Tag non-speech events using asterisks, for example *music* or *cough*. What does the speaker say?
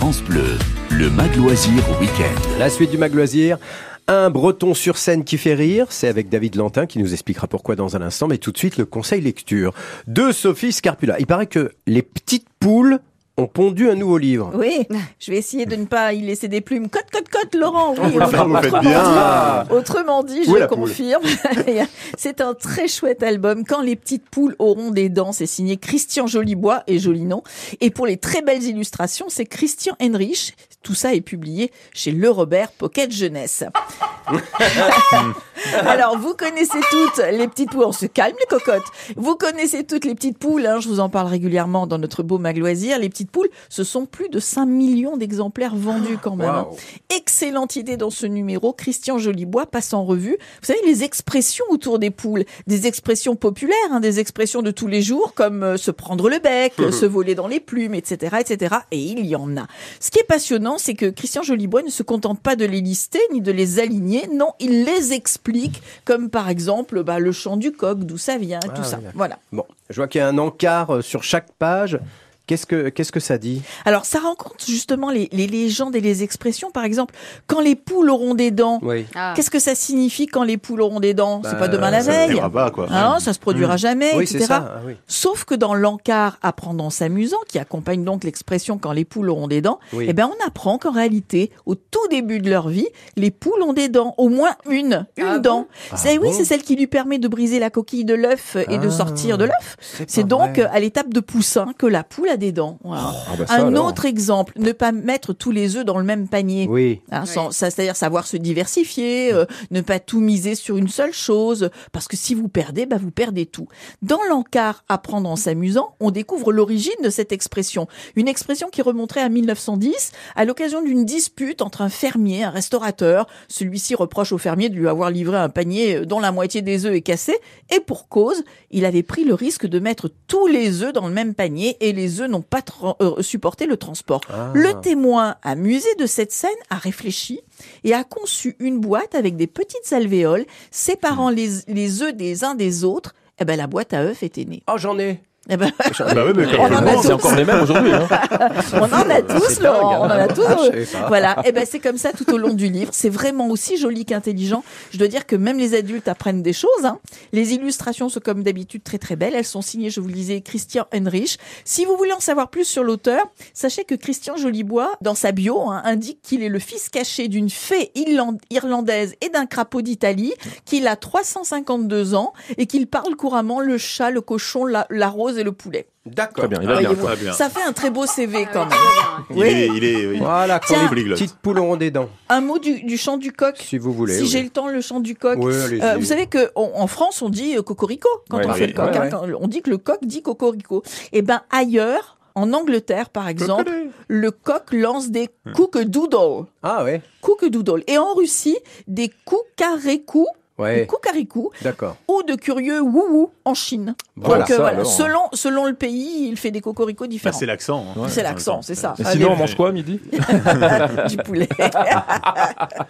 France le Mag Loisir Week-end. La suite du Mag Loisir. Un breton sur scène qui fait rire, c'est avec David Lantin qui nous expliquera pourquoi dans un instant, mais tout de suite le conseil lecture de Sophie Scarpula. Il paraît que les petites poules ont pondu un nouveau livre. Oui, je vais essayer de ne pas y laisser des plumes. Cote, cote, cote, Laurent. Oui, vous faites autrement bien. dit, autrement dit, je confirme. *laughs* c'est un très chouette album. Quand les petites poules auront des dents, c'est signé Christian Jolibois et joli nom. Et pour les très belles illustrations, c'est Christian Henrich. Tout ça est publié chez Le Robert Pocket Jeunesse. *laughs* *laughs* Alors, vous connaissez toutes les petites poules. On se calme, les cocottes. Vous connaissez toutes les petites poules. hein, je vous en parle régulièrement dans notre beau mag loisir. Les petites poules, ce sont plus de 5 millions d'exemplaires vendus quand même. hein. Excellente idée dans ce numéro. Christian Jolibois passe en revue. Vous savez, les expressions autour des poules. Des expressions populaires, hein, des expressions de tous les jours, comme euh, se prendre le bec, euh, *laughs* se voler dans les plumes, etc., etc. Et il y en a. Ce qui est passionnant, c'est que Christian Jolibois ne se contente pas de les lister ni de les aligner. Non, il les explique, comme par exemple bah, le chant du coq, d'où ça vient, tout oui, ça. Voilà. Bon, je vois qu'il y a un encart euh, sur chaque page. Qu'est-ce que, qu'est-ce que ça dit Alors, ça rencontre justement les, les légendes et les expressions. Par exemple, quand les poules auront des dents, Oui. qu'est-ce que ça signifie quand les poules auront des dents? C'est Bah, pas demain la Ça veille. ne ira pas, quoi. Ah, ça se produira jamais, Oui, etc. c'est ça. ah oui. Sauf que dans l'encart apprendre en s'amusant, qui accompagne donc l'expression quand les poules auront des dents, Oui. eh ben on apprend qu'en réalité, au tout début de leur vie, les poules ont des dents, au moins une, une Ah dent. c'est oui, bon? c'est celle qui lui permet de briser la coquille de l'œuf et de Ah. sortir de l'œuf. C'est donc vrai. à l'étape de poussin que la poule a des dents. Voilà. Ah bah ça, Un alors. autre exemple, ne pas mettre tous les œufs dans le même panier. Oui. Hein, Oui. c'est-à-dire savoir se diversifier, euh, ne pas tout miser sur une seule chose, parce que si vous perdez, bah vous perdez tout. Dans l'encart Apprendre en s'amusant, on découvre l'origine de cette expression. Une expression qui remonterait à 1910, à l'occasion d'une dispute entre un fermier et un restaurateur. Celui-ci reproche au fermier de lui avoir livré un panier euh, dont la moitié des œufs est cassé, et pour cause, il avait pris le risque de mettre tous les œufs dans le même panier, et les œufs n'ont pas euh, supporté le transport. Ah. Le témoin amusé de cette scène a réfléchi et a conçu une boîte avec des petites alvéoles séparant les, les œufs des uns des autres. Eh ben, la boîte à œufs était née. Oh, j'en ai. Eh ben, Bah oui, mais *laughs* On en a tous. C'est encore les mêmes aujourd'hui. Hein. *laughs* on en a tous, C'est Laurent. On en hein. a tous. Ah, pas. Voilà. Et ben, c'est comme ça tout au long du livre. C'est vraiment aussi joli qu'intelligent. Je dois dire que même les adultes apprennent des choses. hein. Les illustrations sont comme d'habitude très très belles. Elles sont signées, je vous le disais, Christian Henrich. Si vous voulez en savoir plus sur l'auteur, sachez que Christian Jolibois, dans sa bio, hein, indique qu'il est le fils caché d'une fée irland- irlandaise et d'un crapaud d'Italie, qu'il a 352 ans et qu'il parle couramment le chat, le cochon, la, la rose et le poulet. D'accord. Très bien, il va bien. Voyez-vous. très bien. Ça fait un très beau CV quand même. Il Oui. est, il est, oui. Voilà, quand Tiens. les petites poules des dents, Un mot du, du chant du coq. si vous voulez. si oui. j'ai le temps, le chant du coq. Oui. Euh, vous savez que on- en France, on dit euh, cocorico quand Ouais, on oui, fait le coq. ouais, hein, ouais. quand on dit que le coq dit cocorico. Et ben ailleurs, en Angleterre par exemple, le coq lance des cook-doodle. Ah ouais. Cook-doodle. Et en Russie, des koukarekou Ouais. ou koukaricou D'accord. ou de curieux wouhou en Chine. Voilà, Donc euh, ça, voilà, alors. selon selon le pays, il fait des cocoricots Bah, différents. c'est l'accent. hein. c'est l'accent, c'est ça. Et Allez, sinon, on mange quoi à midi? *laughs* Du poulet. *laughs*